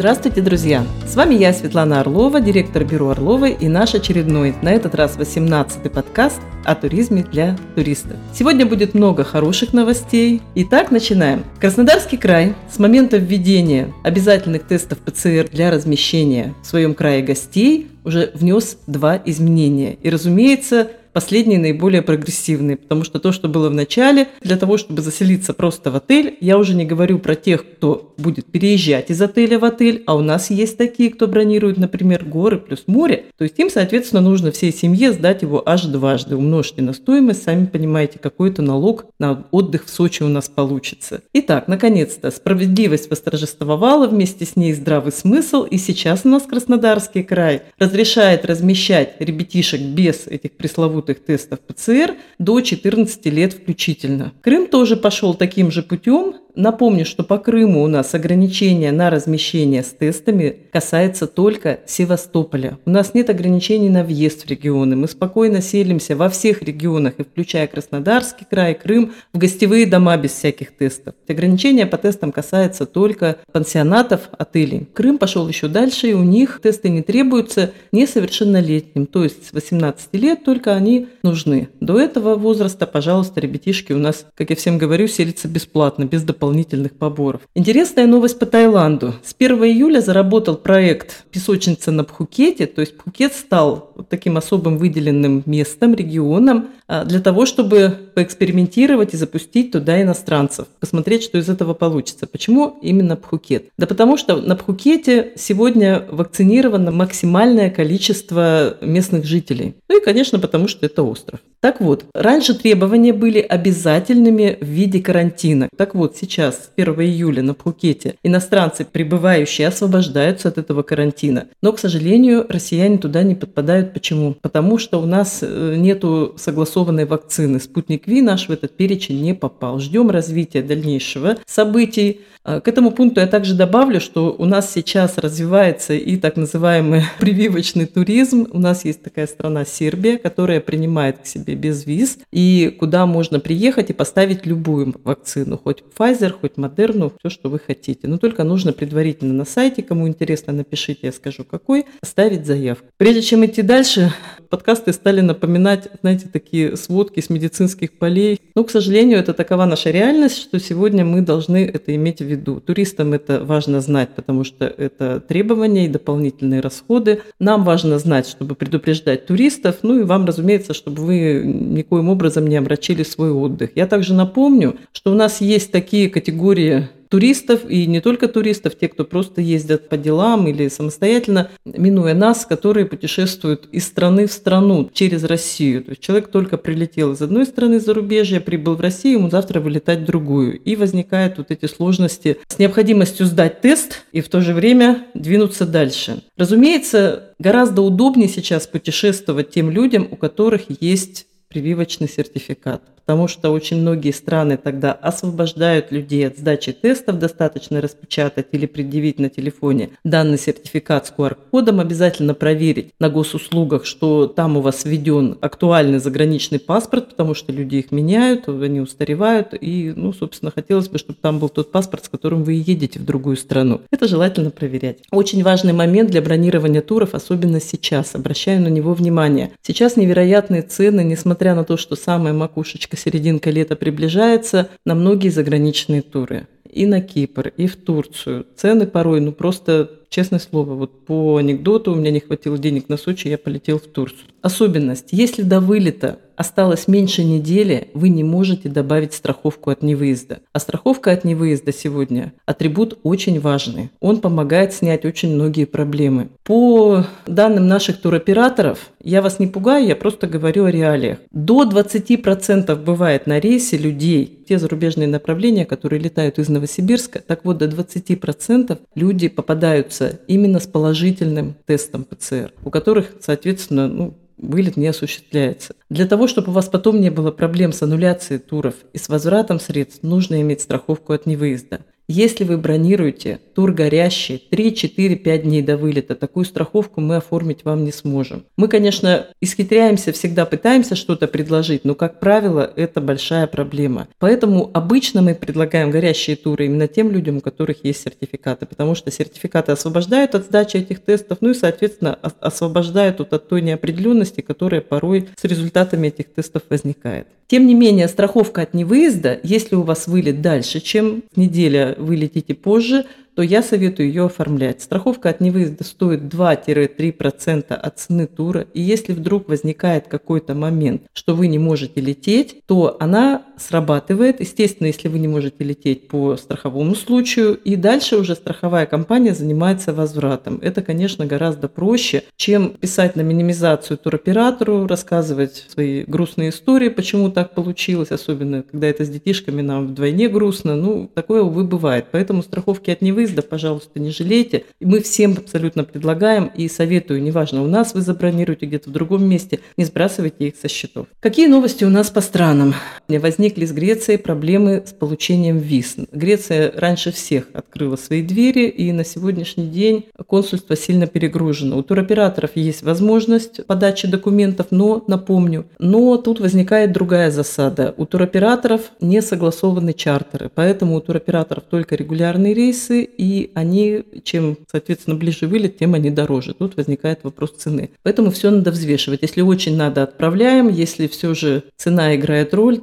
Здравствуйте, друзья! С вами я, Светлана Орлова, директор бюро Орловой и наш очередной, на этот раз 18-й подкаст о туризме для туристов. Сегодня будет много хороших новостей. Итак, начинаем. Краснодарский край с момента введения обязательных тестов ПЦР для размещения в своем крае гостей уже внес два изменения. И, разумеется, Последние наиболее прогрессивные, потому что то, что было в начале, для того, чтобы заселиться просто в отель, я уже не говорю про тех, кто будет переезжать из отеля в отель, а у нас есть такие, кто бронирует, например, горы плюс море, то есть им, соответственно, нужно всей семье сдать его аж дважды. Умножьте на стоимость, сами понимаете, какой-то налог на отдых в Сочи у нас получится. Итак, наконец-то, справедливость восторжествовала, вместе с ней здравый смысл, и сейчас у нас Краснодарский край разрешает размещать ребятишек без этих пресловутых пресловутых тестов ПЦР до 14 лет включительно. Крым тоже пошел таким же путем, Напомню, что по Крыму у нас ограничения на размещение с тестами касается только Севастополя. У нас нет ограничений на въезд в регионы. Мы спокойно селимся во всех регионах, и включая Краснодарский край, Крым, в гостевые дома без всяких тестов. Ограничения по тестам касаются только пансионатов, отелей. Крым пошел еще дальше, и у них тесты не требуются несовершеннолетним, то есть с 18 лет только они нужны. До этого возраста, пожалуйста, ребятишки у нас, как я всем говорю, селятся бесплатно, без дополнительных дополнительных поборов. Интересная новость по Таиланду. С 1 июля заработал проект «Песочница на Пхукете», то есть Пхукет стал вот таким особым выделенным местом, регионом, а, для того, чтобы поэкспериментировать и запустить туда иностранцев, посмотреть, что из этого получится. Почему именно Пхукет? Да потому что на Пхукете сегодня вакцинировано максимальное количество местных жителей. Ну и, конечно, потому что это остров. Так вот, раньше требования были обязательными в виде карантина. Так вот, сейчас, с 1 июля на Пхукете, иностранцы, прибывающие, освобождаются от этого карантина. Но, к сожалению, россияне туда не подпадают. Почему? Потому что у нас э, нету согласованной вакцины. Спутник Ви наш в этот перечень не попал. Ждем развития дальнейшего событий. А, к этому пункту я также добавлю, что у нас сейчас развивается и так называемый прививочный туризм. У нас есть такая страна Сербия, которая принимает к себе без виз, и куда можно приехать и поставить любую вакцину, хоть Pfizer, хоть Moderna, все, что вы хотите. Но только нужно предварительно на сайте, кому интересно, напишите, я скажу какой, ставить заявку. Прежде чем идти дальше, подкасты стали напоминать, знаете, такие сводки с медицинских полей. Но, к сожалению, это такова наша реальность, что сегодня мы должны это иметь в виду. Туристам это важно знать, потому что это требования и дополнительные расходы. Нам важно знать, чтобы предупреждать туристов, ну и вам, разумеется, чтобы вы никоим образом не омрачили свой отдых. Я также напомню, что у нас есть такие категории туристов, и не только туристов, те, кто просто ездят по делам или самостоятельно, минуя нас, которые путешествуют из страны в страну через Россию. То есть человек только прилетел из одной страны зарубежья, прибыл в Россию, ему завтра вылетать в другую. И возникают вот эти сложности с необходимостью сдать тест и в то же время двинуться дальше. Разумеется, гораздо удобнее сейчас путешествовать тем людям, у которых есть прививочный сертификат потому что очень многие страны тогда освобождают людей от сдачи тестов, достаточно распечатать или предъявить на телефоне данный сертификат с QR-кодом, обязательно проверить на госуслугах, что там у вас введен актуальный заграничный паспорт, потому что люди их меняют, они устаревают, и, ну, собственно, хотелось бы, чтобы там был тот паспорт, с которым вы едете в другую страну. Это желательно проверять. Очень важный момент для бронирования туров, особенно сейчас. Обращаю на него внимание. Сейчас невероятные цены, несмотря на то, что самая макушечка серединка лета приближается, на многие заграничные туры. И на Кипр, и в Турцию. Цены порой, ну просто, честное слово, вот по анекдоту, у меня не хватило денег на Сочи, я полетел в Турцию. Особенность. Если до вылета осталось меньше недели, вы не можете добавить страховку от невыезда. А страховка от невыезда сегодня – атрибут очень важный. Он помогает снять очень многие проблемы. По данным наших туроператоров, я вас не пугаю, я просто говорю о реалиях. До 20% бывает на рейсе людей, те зарубежные направления, которые летают из Новосибирска, так вот до 20% люди попадаются именно с положительным тестом ПЦР, у которых, соответственно, ну, вылет не осуществляется. Для того, чтобы у вас потом не было проблем с аннуляцией туров и с возвратом средств, нужно иметь страховку от невыезда. Если вы бронируете тур горящий 3, 4, 5 дней до вылета, такую страховку мы оформить вам не сможем. Мы, конечно, исхитряемся, всегда пытаемся что-то предложить, но, как правило, это большая проблема. Поэтому обычно мы предлагаем горящие туры именно тем людям, у которых есть сертификаты, потому что сертификаты освобождают от сдачи этих тестов, ну и, соответственно, освобождают от той неопределенности, которая порой с результатами этих тестов возникает. Тем не менее, страховка от невыезда, если у вас вылет дальше, чем неделя вы летите позже, то я советую ее оформлять. Страховка от невыезда стоит 2-3% от цены тура, и если вдруг возникает какой-то момент, что вы не можете лететь, то она срабатывает, естественно, если вы не можете лететь по страховому случаю, и дальше уже страховая компания занимается возвратом. Это, конечно, гораздо проще, чем писать на минимизацию туроператору, рассказывать свои грустные истории, почему так получилось, особенно когда это с детишками нам вдвойне грустно. Ну, такое, увы, бывает. Поэтому страховки от невыезда выезда, пожалуйста, не жалейте. Мы всем абсолютно предлагаем и советую, неважно, у нас вы забронируете где-то в другом месте, не сбрасывайте их со счетов. Какие новости у нас по странам? Возникли с Грецией проблемы с получением виз. Греция раньше всех открыла свои двери, и на сегодняшний день консульство сильно перегружено. У туроператоров есть возможность подачи документов, но, напомню, но тут возникает другая засада. У туроператоров не согласованы чартеры, поэтому у туроператоров только регулярные рейсы и они, чем, соответственно, ближе вылет, тем они дороже. Тут возникает вопрос цены. Поэтому все надо взвешивать. Если очень надо, отправляем. Если все же цена играет роль,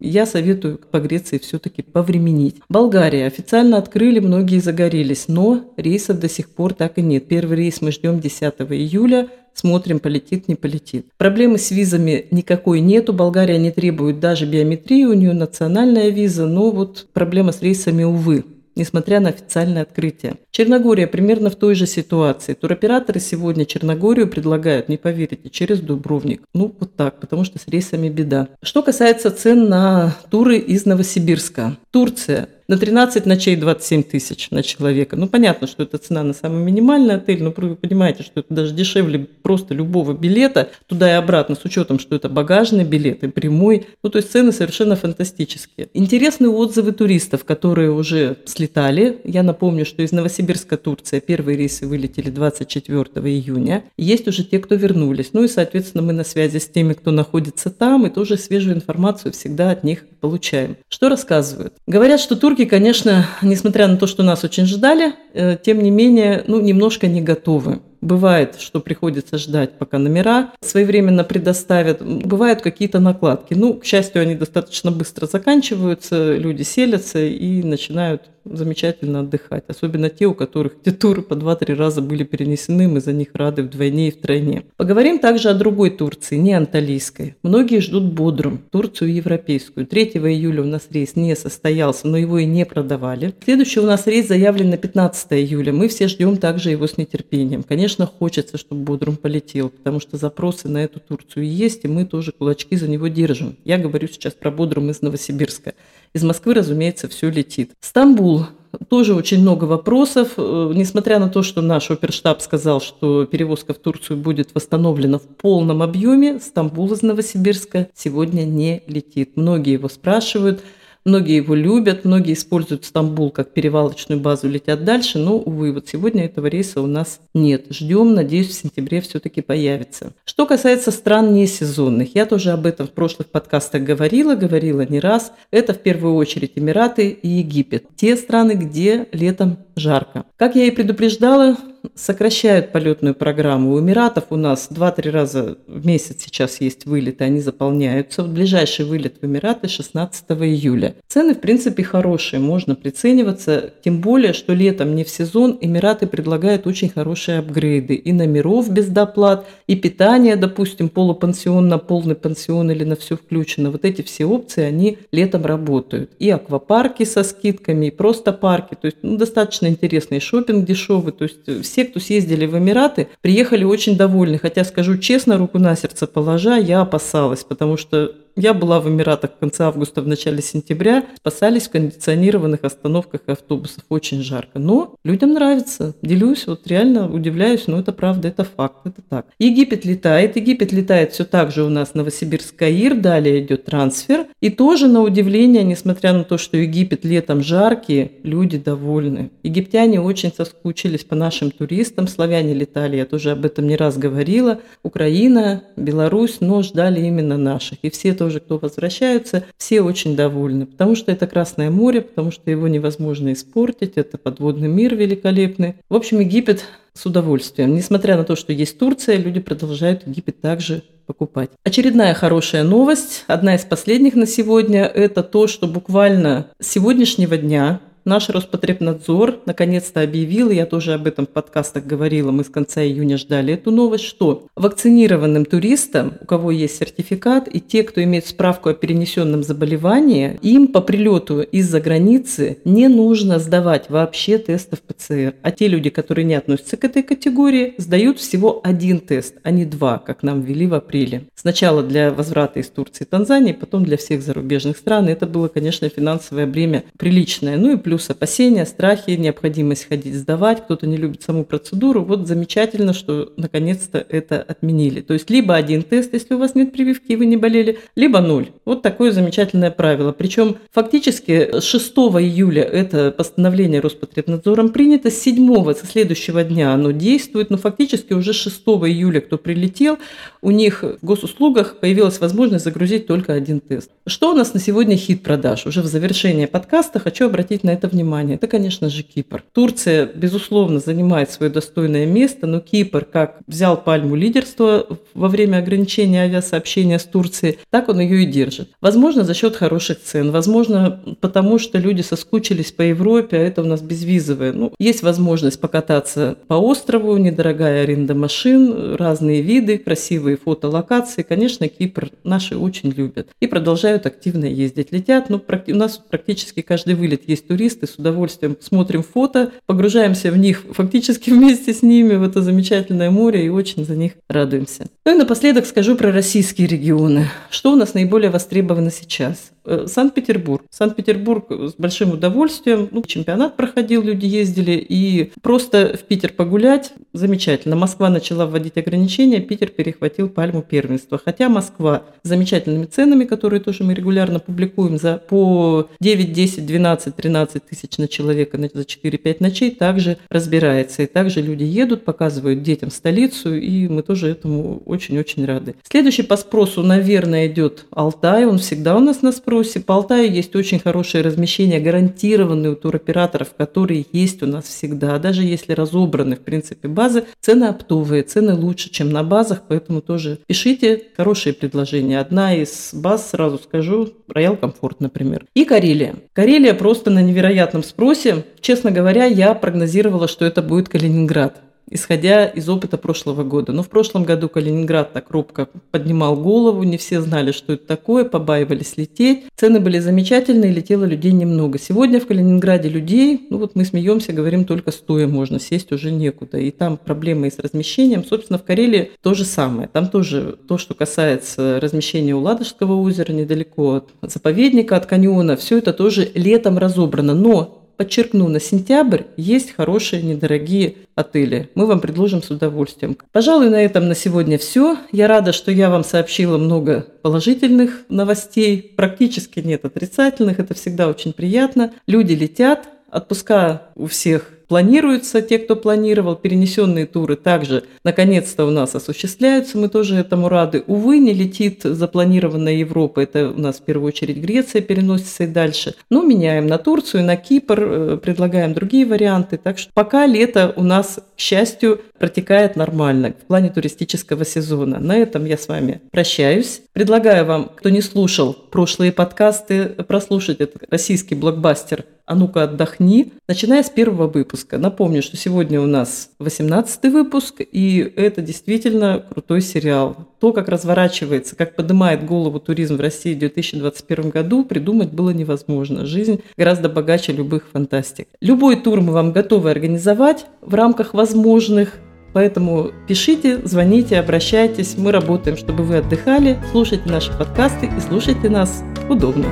я советую по Греции все-таки повременить. Болгария. Официально открыли, многие загорелись, но рейсов до сих пор так и нет. Первый рейс мы ждем 10 июля, смотрим, полетит, не полетит. Проблемы с визами никакой нету. Болгария не требует даже биометрии, у нее национальная виза, но вот проблема с рейсами, увы несмотря на официальное открытие. Черногория примерно в той же ситуации. Туроператоры сегодня Черногорию предлагают, не поверите, через Дубровник. Ну, вот так, потому что с рейсами беда. Что касается цен на туры из Новосибирска. Турция на 13 ночей 27 тысяч на человека. Ну, понятно, что это цена на самый минимальный отель, но вы понимаете, что это даже дешевле просто любого билета туда и обратно, с учетом, что это багажный билет и прямой. Ну, то есть цены совершенно фантастические. Интересные отзывы туристов, которые уже слетали. Я напомню, что из Новосибирска, Турция, первые рейсы вылетели 24 июня. Есть уже те, кто вернулись. Ну и, соответственно, мы на связи с теми, кто находится там, и тоже свежую информацию всегда от них получаем. Что рассказывают? Говорят, что турки, конечно, несмотря на то, что нас очень ждали, э, тем не менее, ну, немножко не готовы. Бывает, что приходится ждать, пока номера своевременно предоставят. Бывают какие-то накладки. Ну, к счастью, они достаточно быстро заканчиваются, люди селятся и начинают замечательно отдыхать. Особенно те, у которых эти туры по 2-3 раза были перенесены, мы за них рады вдвойне и втройне. Поговорим также о другой Турции, не анталийской. Многие ждут Бодрум, Турцию европейскую. 3 июля у нас рейс не состоялся, но его и не продавали. Следующий у нас рейс заявлен на 15 июля. Мы все ждем также его с нетерпением. Конечно, хочется, чтобы Бодрум полетел, потому что запросы на эту Турцию есть, и мы тоже кулачки за него держим. Я говорю сейчас про Бодрум из Новосибирска. Из Москвы, разумеется, все летит. Стамбул. Тоже очень много вопросов. Э, несмотря на то, что наш оперштаб сказал, что перевозка в Турцию будет восстановлена в полном объеме, Стамбул из Новосибирска сегодня не летит. Многие его спрашивают – Многие его любят, многие используют Стамбул как перевалочную базу, летят дальше, но, увы, вот сегодня этого рейса у нас нет. Ждем, надеюсь, в сентябре все-таки появится. Что касается стран несезонных, я тоже об этом в прошлых подкастах говорила, говорила не раз. Это в первую очередь Эмираты и Египет. Те страны, где летом жарко. Как я и предупреждала, сокращают полетную программу. У Эмиратов у нас 2-3 раза в месяц сейчас есть вылеты, они заполняются. Ближайший вылет в Эмираты 16 июля. Цены, в принципе, хорошие, можно прицениваться. Тем более, что летом не в сезон Эмираты предлагают очень хорошие апгрейды. И номеров без доплат, и питание, допустим, полупансион на полный пансион или на все включено. Вот эти все опции, они летом работают. И аквапарки со скидками, и просто парки. То есть ну, достаточно интересный шопинг дешевый. То есть все все, кто съездили в Эмираты, приехали очень довольны. Хотя, скажу честно, руку на сердце положа, я опасалась, потому что Я была в Эмиратах в конце августа, в начале сентября, спасались в кондиционированных остановках автобусов. Очень жарко. Но людям нравится. Делюсь, вот реально удивляюсь, но это правда, это факт, это так. Египет летает. Египет летает все так же у нас Новосибирск-Каир, далее идет трансфер. И тоже на удивление, несмотря на то, что Египет летом жаркий, люди довольны. Египтяне очень соскучились по нашим туристам, славяне летали, я тоже об этом не раз говорила. Украина, Беларусь, но ждали именно наших. И все тоже, кто возвращаются, все очень довольны, потому что это Красное море, потому что его невозможно испортить, это подводный мир великолепный. В общем, Египет с удовольствием. Несмотря на то, что есть Турция, люди продолжают Египет также покупать. Очередная хорошая новость, одна из последних на сегодня, это то, что буквально с сегодняшнего дня Наш Роспотребнадзор наконец-то объявил, я тоже об этом в подкастах говорила, мы с конца июня ждали эту новость, что вакцинированным туристам, у кого есть сертификат, и те, кто имеет справку о перенесенном заболевании, им по прилету из-за границы не нужно сдавать вообще тестов ПЦР. А те люди, которые не относятся к этой категории, сдают всего один тест, а не два, как нам ввели в апреле. Сначала для возврата из Турции и Танзании, потом для всех зарубежных стран. И это было, конечно, финансовое бремя приличное. Ну и плюс плюс опасения, страхи, необходимость ходить сдавать, кто-то не любит саму процедуру. Вот замечательно, что наконец-то это отменили. То есть либо один тест, если у вас нет прививки и вы не болели, либо ноль. Вот такое замечательное правило. Причем фактически с 6 июля это постановление Роспотребнадзором принято, с 7 со следующего дня оно действует, но фактически уже 6 июля, кто прилетел, у них в госуслугах появилась возможность загрузить только один тест. Что у нас на сегодня хит продаж? Уже в завершении подкаста хочу обратить на это это внимание, это, конечно же, Кипр. Турция, безусловно, занимает свое достойное место, но Кипр как взял пальму лидерства во время ограничения авиасообщения с Турцией, так он ее и держит. Возможно, за счет хороших цен, возможно, потому что люди соскучились по Европе, а это у нас безвизовое. Ну, есть возможность покататься по острову, недорогая аренда машин, разные виды, красивые фотолокации. Конечно, Кипр наши очень любят и продолжают активно ездить. Летят, ну, у нас практически каждый вылет есть турист, туристы с удовольствием смотрим фото, погружаемся в них фактически вместе с ними в это замечательное море и очень за них радуемся. Ну и напоследок скажу про российские регионы. Что у нас наиболее востребовано сейчас? Э, Санкт-Петербург. Санкт-Петербург с большим удовольствием. Ну, чемпионат проходил, люди ездили. И просто в Питер погулять замечательно. Москва начала вводить ограничения, Питер перехватил пальму первенства. Хотя Москва с замечательными ценами, которые тоже мы регулярно публикуем за по 9, 10, 12, 13 тысяч на человека за 4-5 ночей, также разбирается. И также люди едут, показывают детям столицу, и мы тоже этому очень-очень рады. Следующий по спросу, наверное, идет Алтай. Он всегда у нас на спрос Беларуси, по Алтаю есть очень хорошее размещение, гарантированные у туроператоров, которые есть у нас всегда. Даже если разобраны, в принципе, базы, цены оптовые, цены лучше, чем на базах, поэтому тоже пишите хорошие предложения. Одна из баз, сразу скажу, Роял Комфорт, например. И Карелия. Карелия просто на невероятном спросе. Честно говоря, я прогнозировала, что это будет Калининград исходя из опыта прошлого года. Но в прошлом году Калининград так робко поднимал голову, не все знали, что это такое, побаивались лететь. Цены были замечательные, летело людей немного. Сегодня в Калининграде людей, ну вот мы смеемся, говорим, только стоя можно, сесть уже некуда. И там проблемы с размещением. Собственно, в Карелии то же самое. Там тоже то, что касается размещения у Ладожского озера, недалеко от заповедника, от каньона, все это тоже летом разобрано. Но подчеркну, на сентябрь есть хорошие недорогие отели. Мы вам предложим с удовольствием. Пожалуй, на этом на сегодня все. Я рада, что я вам сообщила много положительных новостей. Практически нет отрицательных. Это всегда очень приятно. Люди летят, отпуска у всех планируются, те, кто планировал, перенесенные туры также наконец-то у нас осуществляются, мы тоже этому рады. Увы, не летит запланированная Европа, это у нас в первую очередь Греция переносится и дальше. Но меняем на Турцию, на Кипр, э, предлагаем другие варианты, так что пока лето у нас, к счастью, протекает нормально в плане туристического сезона. На этом я с вами прощаюсь. Предлагаю вам, кто не слушал прошлые подкасты, прослушать этот российский блокбастер «А ну-ка отдохни», начиная с первого выпуска. Напомню, что сегодня у нас 18 выпуск, и это действительно крутой сериал. То, как разворачивается, как поднимает голову туризм в России в 2021 году, придумать было невозможно. Жизнь гораздо богаче любых фантастик. Любой тур мы вам готовы организовать в рамках возможных Поэтому пишите, звоните, обращайтесь. Мы работаем, чтобы вы отдыхали. Слушайте наши подкасты и слушайте нас удобно.